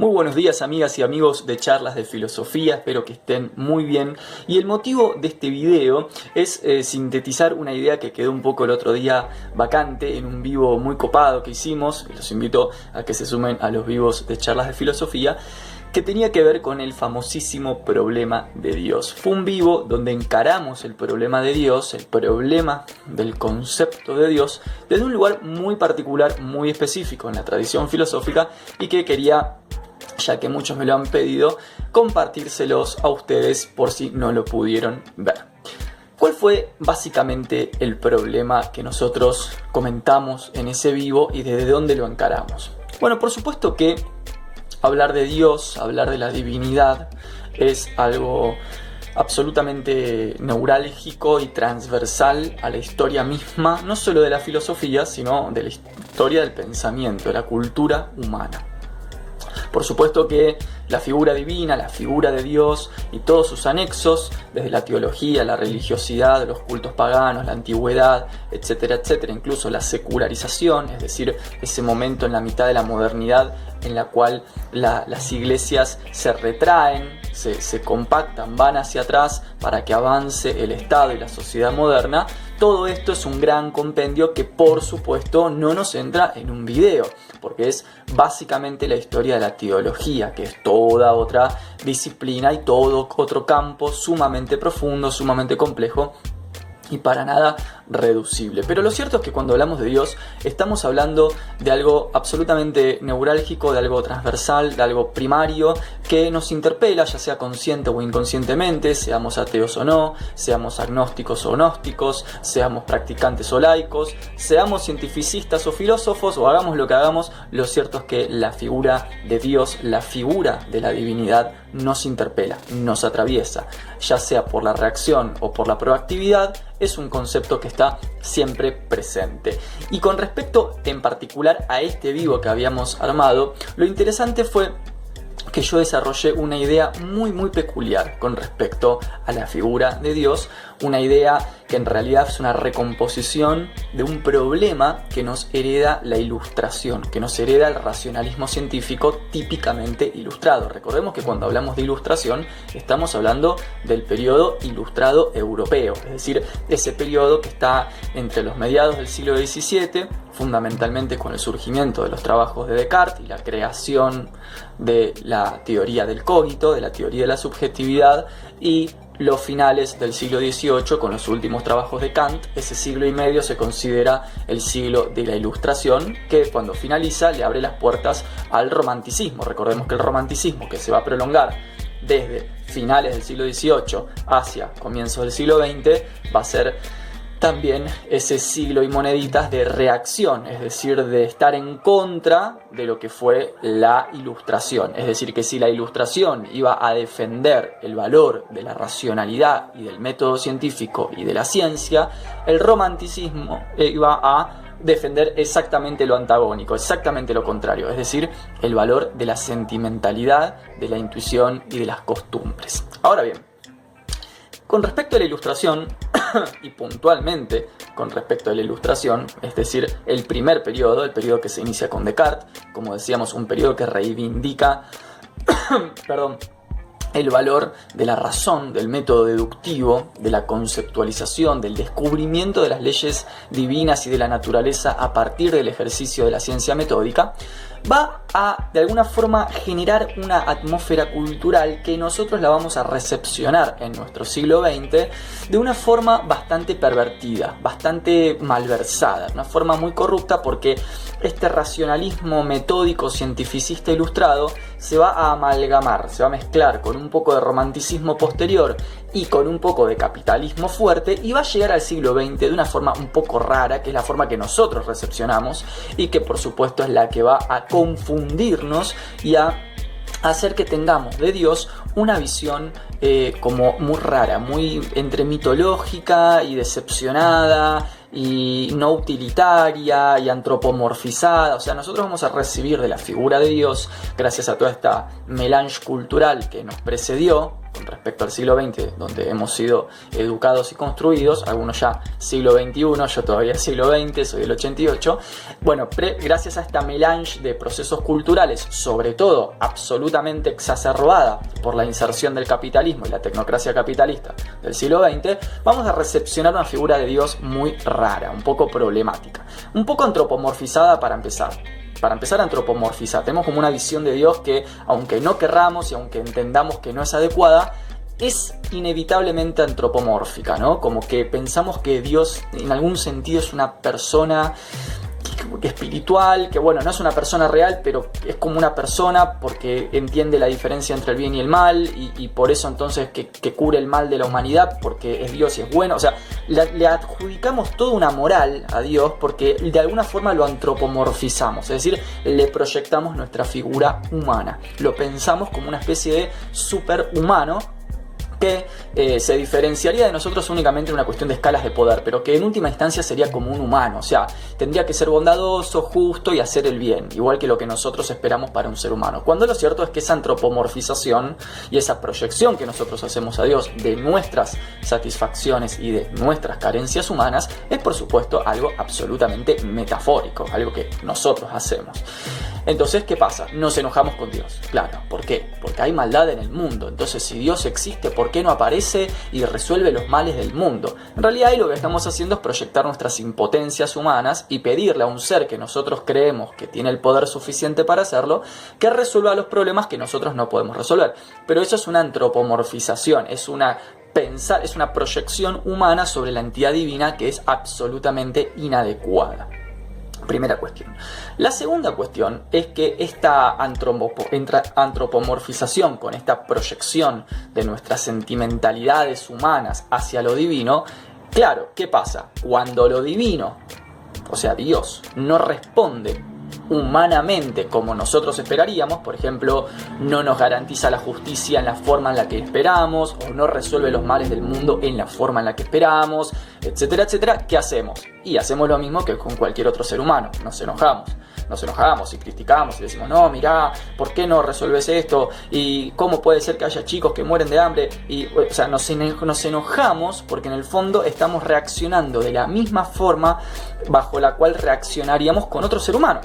Muy buenos días amigas y amigos de charlas de filosofía, espero que estén muy bien. Y el motivo de este video es eh, sintetizar una idea que quedó un poco el otro día vacante en un vivo muy copado que hicimos, los invito a que se sumen a los vivos de charlas de filosofía, que tenía que ver con el famosísimo problema de Dios. Fue un vivo donde encaramos el problema de Dios, el problema del concepto de Dios, desde un lugar muy particular, muy específico en la tradición filosófica y que quería ya que muchos me lo han pedido, compartírselos a ustedes por si no lo pudieron ver. ¿Cuál fue básicamente el problema que nosotros comentamos en ese vivo y desde dónde lo encaramos? Bueno, por supuesto que hablar de Dios, hablar de la divinidad, es algo absolutamente neurálgico y transversal a la historia misma, no solo de la filosofía, sino de la historia del pensamiento, de la cultura humana. Por supuesto que la figura divina, la figura de Dios y todos sus anexos, desde la teología, la religiosidad, los cultos paganos, la antigüedad, etcétera, etcétera, incluso la secularización, es decir, ese momento en la mitad de la modernidad en la cual las iglesias se retraen, se, se compactan, van hacia atrás para que avance el Estado y la sociedad moderna, todo esto es un gran compendio que por supuesto no nos entra en un video, porque es básicamente la historia de la teología, que es toda otra disciplina y todo otro campo sumamente profundo, sumamente complejo y para nada reducible. Pero lo cierto es que cuando hablamos de Dios estamos hablando de algo absolutamente neurálgico, de algo transversal, de algo primario que nos interpela, ya sea consciente o inconscientemente, seamos ateos o no, seamos agnósticos o gnósticos, seamos practicantes o laicos, seamos cientificistas o filósofos o hagamos lo que hagamos, lo cierto es que la figura de Dios, la figura de la divinidad nos interpela, nos atraviesa, ya sea por la reacción o por la proactividad, es un concepto que está siempre presente. Y con respecto en particular a este vivo que habíamos armado, lo interesante fue que yo desarrollé una idea muy muy peculiar con respecto a la figura de Dios, una idea que en realidad es una recomposición de un problema que nos hereda la ilustración, que nos hereda el racionalismo científico típicamente ilustrado. Recordemos que cuando hablamos de ilustración estamos hablando del periodo ilustrado europeo, es decir, ese periodo que está entre los mediados del siglo XVII, fundamentalmente con el surgimiento de los trabajos de Descartes y la creación de la teoría del cogito, de la teoría de la subjetividad y los finales del siglo XVIII con los últimos trabajos de Kant. Ese siglo y medio se considera el siglo de la Ilustración, que cuando finaliza le abre las puertas al romanticismo. Recordemos que el romanticismo, que se va a prolongar desde finales del siglo XVIII hacia comienzos del siglo XX, va a ser también ese siglo y moneditas de reacción, es decir, de estar en contra de lo que fue la ilustración. Es decir, que si la ilustración iba a defender el valor de la racionalidad y del método científico y de la ciencia, el romanticismo iba a defender exactamente lo antagónico, exactamente lo contrario, es decir, el valor de la sentimentalidad, de la intuición y de las costumbres. Ahora bien, con respecto a la ilustración, y puntualmente con respecto a la ilustración, es decir, el primer periodo, el periodo que se inicia con Descartes, como decíamos, un periodo que reivindica, perdón, el valor de la razón, del método deductivo, de la conceptualización, del descubrimiento de las leyes divinas y de la naturaleza a partir del ejercicio de la ciencia metódica, va a de alguna forma generar una atmósfera cultural que nosotros la vamos a recepcionar en nuestro siglo XX de una forma bastante pervertida, bastante malversada, una forma muy corrupta porque este racionalismo metódico cientificista ilustrado se va a amalgamar, se va a mezclar con un poco de romanticismo posterior y con un poco de capitalismo fuerte y va a llegar al siglo XX de una forma un poco rara, que es la forma que nosotros recepcionamos y que por supuesto es la que va a confundirnos y a hacer que tengamos de Dios una visión eh, como muy rara, muy entre mitológica y decepcionada y no utilitaria y antropomorfizada. O sea, nosotros vamos a recibir de la figura de Dios, gracias a toda esta melange cultural que nos precedió, con respecto al siglo XX, donde hemos sido educados y construidos, algunos ya siglo XXI, yo todavía siglo XX, soy del 88, bueno, gracias a esta melange de procesos culturales, sobre todo absolutamente exacerbada por la inserción del capitalismo y la tecnocracia capitalista del siglo XX, vamos a recepcionar una figura de Dios muy rara, un poco problemática, un poco antropomorfizada para empezar para empezar a antropomorfizar. Tenemos como una visión de Dios que, aunque no querramos y aunque entendamos que no es adecuada, es inevitablemente antropomórfica, ¿no? Como que pensamos que Dios en algún sentido es una persona espiritual, que bueno, no es una persona real, pero es como una persona porque entiende la diferencia entre el bien y el mal y, por eso entonces que, que, cure el mal de la humanidad porque es Dios y es bueno. O sea, le, adjudicamos toda una moral a Dios porque de alguna forma lo antropomorfizamos, es decir, le proyectamos nuestra figura humana. Lo pensamos como una especie de superhumano que eh, se diferenciaría de nosotros únicamente en una cuestión de escalas de poder, pero que en última instancia sería como un humano, o sea, tendría que ser bondadoso, justo y hacer el bien, igual que lo que nosotros esperamos para un ser humano. Cuando lo cierto es que esa antropomorfización y esa proyección que nosotros hacemos a Dios de nuestras satisfacciones y de nuestras carencias humanas es por supuesto algo absolutamente metafórico, algo que nosotros hacemos. Entonces, ¿qué pasa? Nos enojamos con Dios. Claro, ¿por qué? Porque hay maldad en el mundo. Entonces, si Dios existe, ¿por qué no aparece y resuelve los males del mundo? En realidad, ahí lo que estamos haciendo es proyectar nuestras impotencias humanas y pedirle a un ser que nosotros creemos que tiene el poder suficiente para hacerlo, que resuelva los problemas que nosotros no podemos resolver. Pero eso es una antropomorfización, es una pensar, es una proyección humana sobre la entidad divina que es absolutamente inadecuada. Primera cuestión. La segunda cuestión es que esta antropomorfización con esta proyección de nuestras sentimentalidades humanas hacia lo divino, claro, ¿qué pasa? Cuando lo divino, o sea, Dios, no responde humanamente como nosotros esperaríamos, por ejemplo, no nos garantiza la justicia en la forma en la que esperamos, o no resuelve los males del mundo en la forma en la que esperamos, etcétera, etcétera, ¿qué hacemos? Y hacemos lo mismo que con cualquier otro ser humano, nos enojamos. Nos enojamos y criticamos y decimos, no, mira, ¿por qué no resuelves esto? ¿Y cómo puede ser que haya chicos que mueren de hambre? Y, o sea, nos enojamos porque en el fondo estamos reaccionando de la misma forma bajo la cual reaccionaríamos con otro ser humano.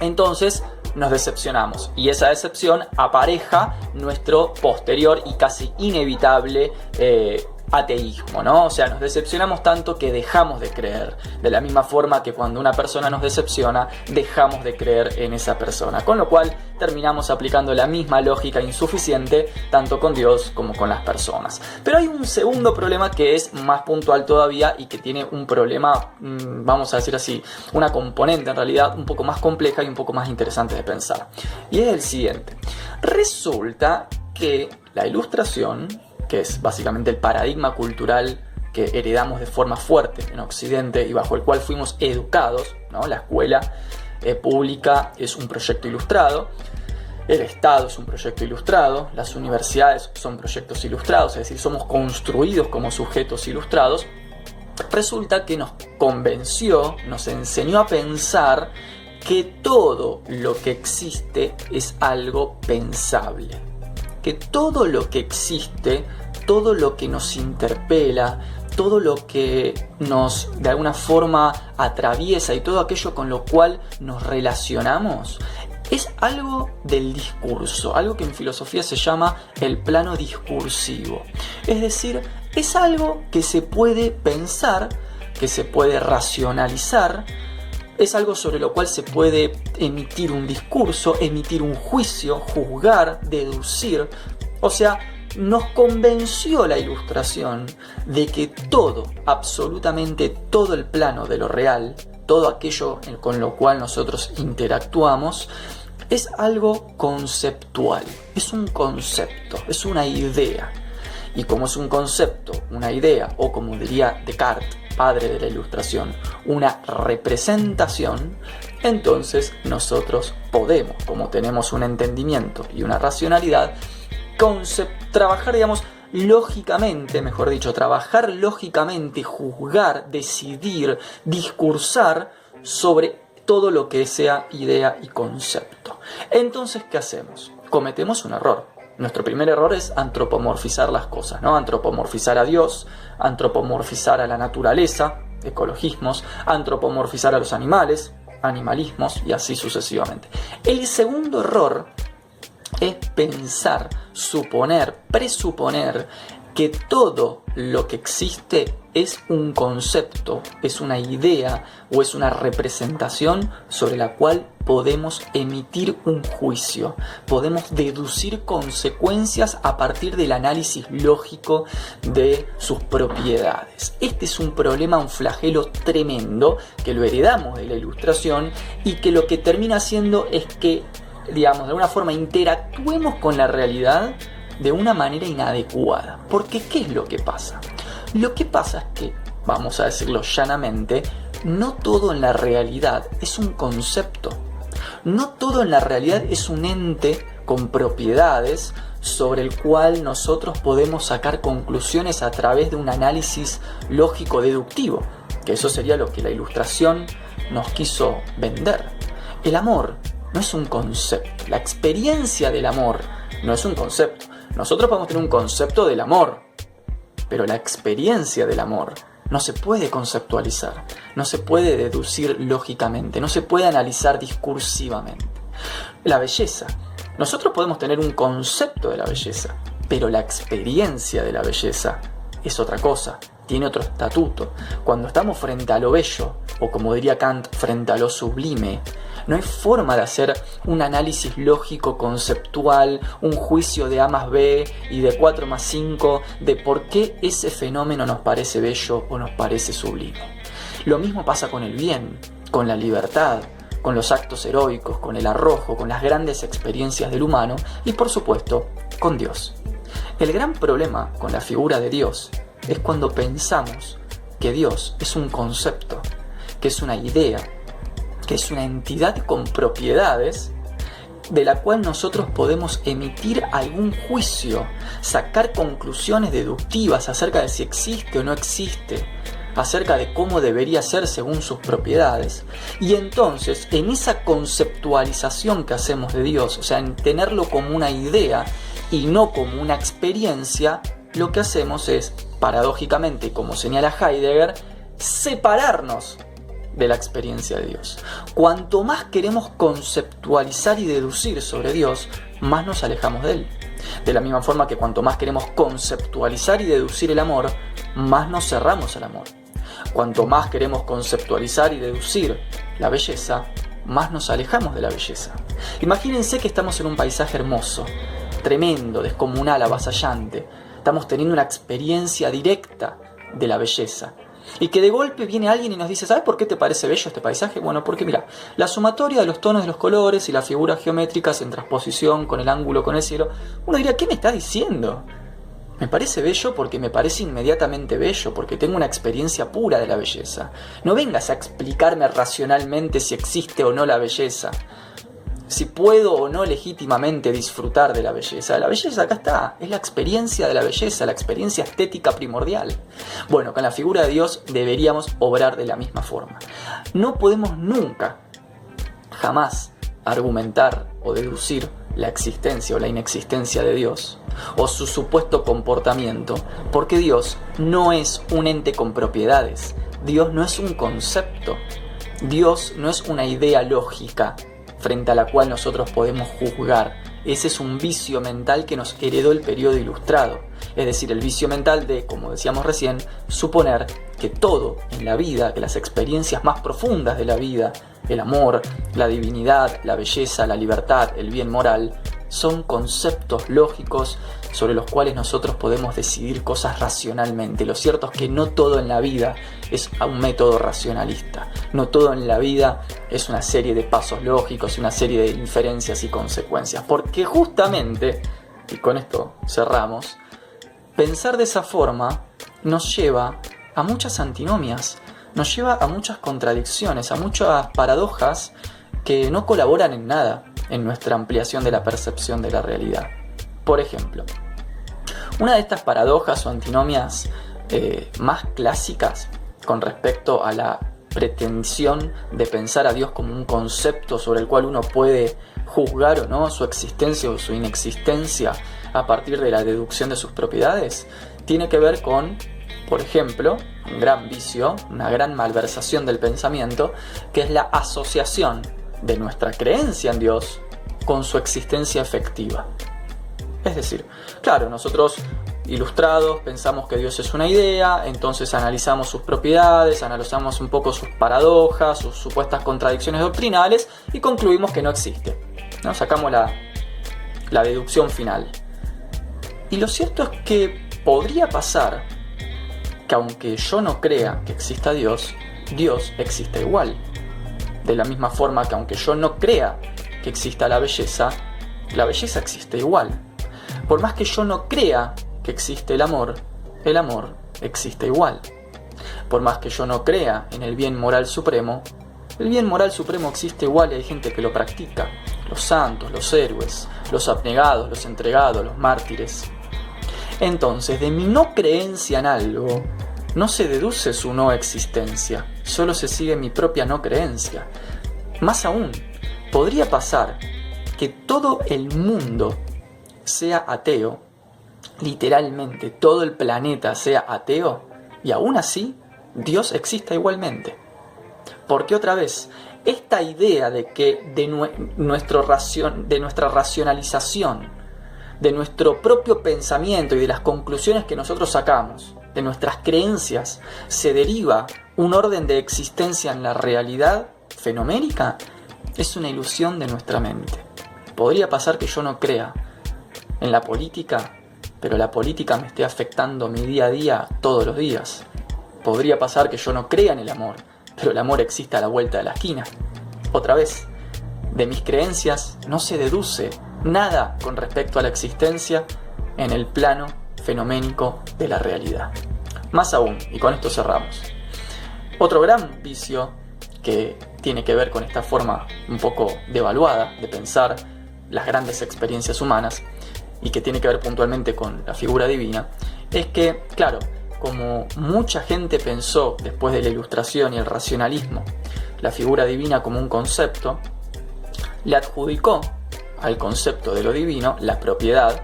Entonces nos decepcionamos. Y esa decepción apareja nuestro posterior y casi inevitable eh, ateísmo, ¿no? O sea, nos decepcionamos tanto que dejamos de creer. De la misma forma que cuando una persona nos decepciona, dejamos de creer en esa persona. Con lo cual terminamos aplicando la misma lógica insuficiente tanto con Dios como con las personas. Pero hay un segundo problema que es más puntual todavía y que tiene un problema, mm, vamos a decir así, una componente en realidad un poco más compleja y un poco más interesante de pensar. Y es el siguiente. Resulta que la ilustración que es básicamente el paradigma cultural que heredamos de forma fuerte en Occidente y bajo el cual fuimos educados. ¿no? La escuela eh, pública es un proyecto ilustrado, el Estado es un proyecto ilustrado, las universidades son proyectos ilustrados, es decir, somos construidos como sujetos ilustrados. Resulta que nos convenció, nos enseñó a pensar que todo lo que existe es algo pensable que todo lo que existe, todo lo que nos interpela, todo lo que nos de alguna forma atraviesa y todo aquello con lo cual nos relacionamos es algo del discurso, algo que en filosofía se llama el plano discursivo. Es decir, es algo que se puede pensar, que se puede racionalizar, es algo sobre lo cual se puede emitir un discurso, emitir un juicio, juzgar, deducir. O sea, nos convenció la ilustración de que todo, absolutamente todo el plano de lo real, todo aquello con lo cual nosotros interactuamos, es algo conceptual, es un concepto, es una idea. Y como es un concepto, una idea, o como diría Descartes, padre de la ilustración, una representación, entonces nosotros podemos, como tenemos un entendimiento y una racionalidad, trabajar, digamos, lógicamente, mejor dicho, trabajar lógicamente, juzgar, decidir, discursar sobre todo lo que sea idea y concepto. Entonces, ¿qué hacemos? Cometemos un error Nuestro primer error es antropomorfizar las cosas, ¿no? Antropomorfizar a Dios, antropomorfizar a la naturaleza, ecologismos, antropomorfizar a los animales, animalismos y así sucesivamente. El segundo error es pensar, suponer, presuponer que todo lo que existe es un concepto, es una idea o es una representación sobre la cual podemos emitir un juicio, podemos deducir consecuencias a partir del análisis lógico de sus propiedades. Este es un problema, un flagelo tremendo que lo heredamos de la ilustración y que lo que termina haciendo es que, digamos, de alguna forma interactuemos con la realidad de una manera inadecuada. Porque ¿qué es lo que pasa? Lo que pasa es que, vamos a decirlo llanamente, no todo en la realidad es un concepto. No todo en la realidad es un ente con propiedades sobre el cual nosotros podemos sacar conclusiones a través de un análisis lógico deductivo, que eso sería lo que la ilustración nos quiso vender. El amor no es un concepto, la experiencia del amor no es un concepto. Nosotros podemos tener un concepto del amor, pero la experiencia del amor no se puede conceptualizar, no se puede deducir lógicamente, no se puede analizar discursivamente. La belleza. Nosotros podemos tener un concepto de la belleza, pero la experiencia de la belleza es otra cosa, tiene otro estatuto. Cuando estamos frente a lo bello, o como diría Kant, frente a lo sublime, no hay forma de hacer un análisis lógico, conceptual, un juicio de A más B y de 4 más 5 de por qué ese fenómeno nos parece bello o nos parece sublime. Lo mismo pasa con el bien, con la libertad, con los actos heroicos, con el arrojo, con las grandes experiencias del humano y por supuesto con Dios. El gran problema con la figura de Dios es cuando pensamos que Dios es un concepto, que es una idea, que es una entidad con propiedades de la cual nosotros podemos emitir algún juicio, sacar conclusiones deductivas acerca de si existe o no existe, acerca de cómo debería ser según sus propiedades. Y entonces, en esa conceptualización que hacemos de Dios, o sea, en tenerlo como una idea y no como una experiencia, lo que hacemos es, paradójicamente, como señala Heidegger, separarnos de la experiencia de Dios. Cuanto más queremos conceptualizar y deducir sobre Dios, más nos alejamos de Él. De la misma forma que cuanto más queremos conceptualizar y deducir el amor, más nos cerramos al amor. Cuanto más queremos conceptualizar y deducir la belleza, más nos alejamos de la belleza. Imagínense que estamos en un paisaje hermoso, tremendo, descomunal, avasallante. Estamos teniendo una experiencia directa de la belleza. Y que de golpe viene alguien y nos dice, ¿sabes por qué te parece bello este paisaje? Bueno, porque mira, la sumatoria de los tonos de los colores y las figuras geométricas en transposición con el ángulo con el cielo, uno diría, ¿qué me está diciendo? Me parece bello porque me parece inmediatamente bello, porque tengo una experiencia pura de la belleza. No vengas a explicarme racionalmente si existe o no la belleza si puedo o no legítimamente disfrutar de la belleza. La belleza acá está, es la experiencia de la belleza, la experiencia estética primordial. Bueno, con la figura de Dios deberíamos obrar de la misma forma. No podemos nunca, jamás, argumentar o deducir la existencia o la inexistencia de Dios o su supuesto comportamiento, porque Dios no es un ente con propiedades, Dios no es un concepto, Dios no es una idea lógica, frente a la cual nosotros podemos juzgar. Ese es un vicio mental que nos heredó el periodo ilustrado. Es decir, el vicio mental de, como decíamos recién, suponer que todo en la vida, que las experiencias más profundas de la vida, el amor, la divinidad, la belleza, la libertad, el bien moral, son conceptos lógicos sobre los cuales nosotros podemos decidir cosas racionalmente. Lo cierto es que no todo en la vida es un método racionalista. No todo en la vida es una serie de pasos lógicos, una serie de inferencias y consecuencias. Porque justamente, y con esto cerramos, pensar de esa forma nos lleva a muchas antinomias, nos lleva a muchas contradicciones, a muchas paradojas que no colaboran en nada en nuestra ampliación de la percepción de la realidad. Por ejemplo, una de estas paradojas o antinomias eh, más clásicas con respecto a la pretensión de pensar a Dios como un concepto sobre el cual uno puede juzgar o no su existencia o su inexistencia a partir de la deducción de sus propiedades? Tiene que ver con, por ejemplo, un gran vicio, una gran malversación del pensamiento, que es la asociación de nuestra creencia en Dios con su existencia efectiva. Es decir, claro, nosotros ilustrados pensamos que Dios es una idea, entonces analizamos sus propiedades, analizamos un poco sus paradojas, sus supuestas contradicciones doctrinales y concluimos que no existe. ¿no? Sacamos la, deducción final. Y lo cierto es que podría pasar que aunque yo no crea que exista Dios, Dios exista igual. De la misma forma que aunque yo no crea que exista la belleza, la belleza existe igual. Por más que yo no crea que existe el amor, el amor existe igual. Por más que yo no crea en el bien moral supremo, el bien moral supremo existe igual y hay gente que lo practica. Los santos, los héroes, los abnegados, los entregados, los mártires. Entonces, de mi no creencia en algo, no se deduce su no existencia, solo se sigue mi propia no creencia. Más aún, podría pasar que todo el mundo sea ateo, literalmente todo el planeta sea ateo, y aún así Dios exista igualmente. Porque otra vez, esta idea de que de, nuestro de nuestra racionalización, de nuestro propio pensamiento y de las conclusiones que nosotros sacamos, de nuestras creencias, se deriva un orden de existencia en la realidad fenoménica, es una ilusión de nuestra mente. Podría pasar que yo no crea en la política, pero la política me esté afectando mi día a día todos los días. Podría pasar que yo no crea en el amor, pero el amor existe a la vuelta de la esquina. Otra vez, de mis creencias no se deduce nada con respecto a la existencia en el plano fenoménico de la realidad. Más aún, y con esto cerramos, otro gran vicio que tiene que ver con esta forma un poco devaluada de pensar las grandes experiencias humanas y que tiene que ver puntualmente con la figura divina, es que, claro, como mucha gente pensó después de la ilustración y el racionalismo la figura divina como un concepto, le adjudicó al concepto de lo divino la propiedad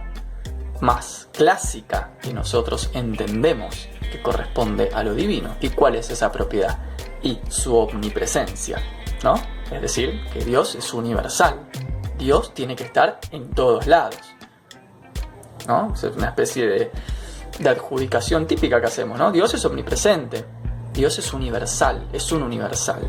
más clásica que nosotros entendemos que corresponde a lo divino. ¿Y cuál es esa propiedad? Y su omnipresencia, ¿no? Es decir, que Dios es universal. Dios tiene que estar en todos lados. ¿No? Es una especie de, adjudicación típica que hacemos, ¿no? Dios es omnipresente. Dios es universal, es un universal.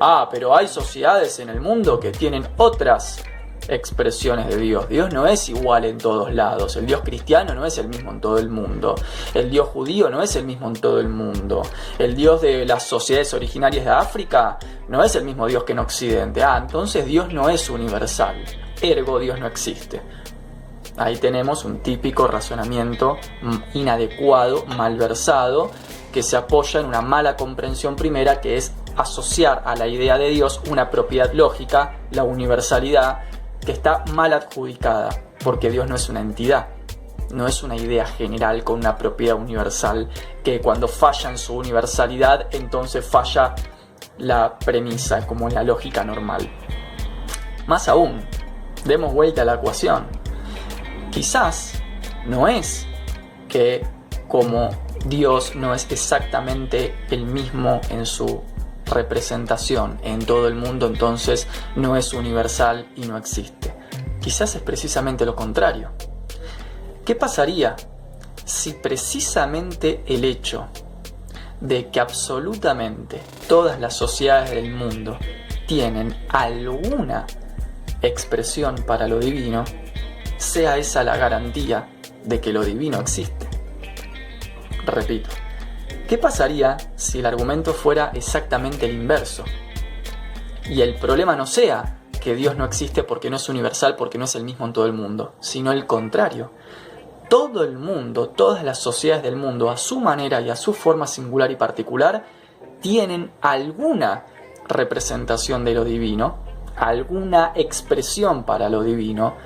Ah, pero hay sociedades en el mundo que tienen otras expresiones de Dios. Dios no es igual en todos lados. El Dios cristiano no es el mismo en todo el mundo. El Dios judío no es el mismo en todo el mundo. El Dios de las sociedades originarias de África no es el mismo Dios que en Occidente. Ah, entonces Dios no es universal. Ergo Dios no existe. Ahí tenemos un típico razonamiento inadecuado, malversado, que se apoya en una mala comprensión primera que es asociar a la idea de Dios una propiedad lógica, la universalidad, que está mal adjudicada, porque Dios no es una entidad, no es una idea general con una propiedad universal, que cuando falla en su universalidad, entonces falla la premisa, como la lógica normal. Más aún, demos vuelta a la ecuación. Quizás no es que como Dios no es exactamente el mismo en su representación en todo el mundo, entonces no es universal y no existe. Quizás es precisamente lo contrario. ¿Qué pasaría si precisamente el hecho de que absolutamente todas las sociedades del mundo tienen alguna expresión para lo divino, sea esa la garantía de que lo divino existe? Repito, ¿Qué pasaría si el argumento fuera exactamente el inverso? Y el problema no sea que Dios no existe porque no es universal, porque no es el mismo en todo el mundo, sino el contrario. Todo el mundo, todas las sociedades del mundo, a su manera y a su forma singular y particular, tienen alguna representación de lo divino, alguna expresión para lo divino,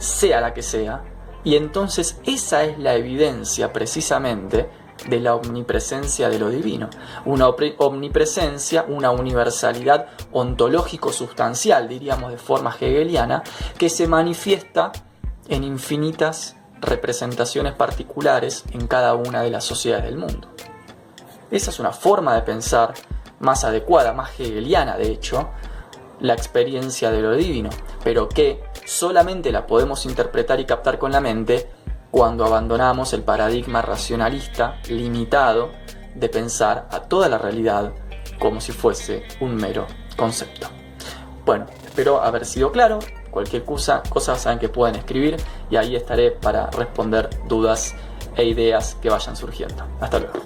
sea la que sea, y entonces esa es la evidencia precisamente de la omnipresencia de lo divino. Una omnipresencia, una universalidad ontológico-sustancial, diríamos de forma hegeliana, que se manifiesta en infinitas representaciones particulares en cada una de las sociedades del mundo. Esa es una forma de pensar más adecuada, más hegeliana de hecho, la experiencia de lo divino, pero que solamente la podemos interpretar y captar con la mente cuando abandonamos el paradigma racionalista limitado de pensar a toda la realidad como si fuese un mero concepto. Bueno, espero haber sido claro. Cualquier cosa, cosas saben que pueden escribir y ahí estaré para responder dudas e ideas que vayan surgiendo. Hasta luego.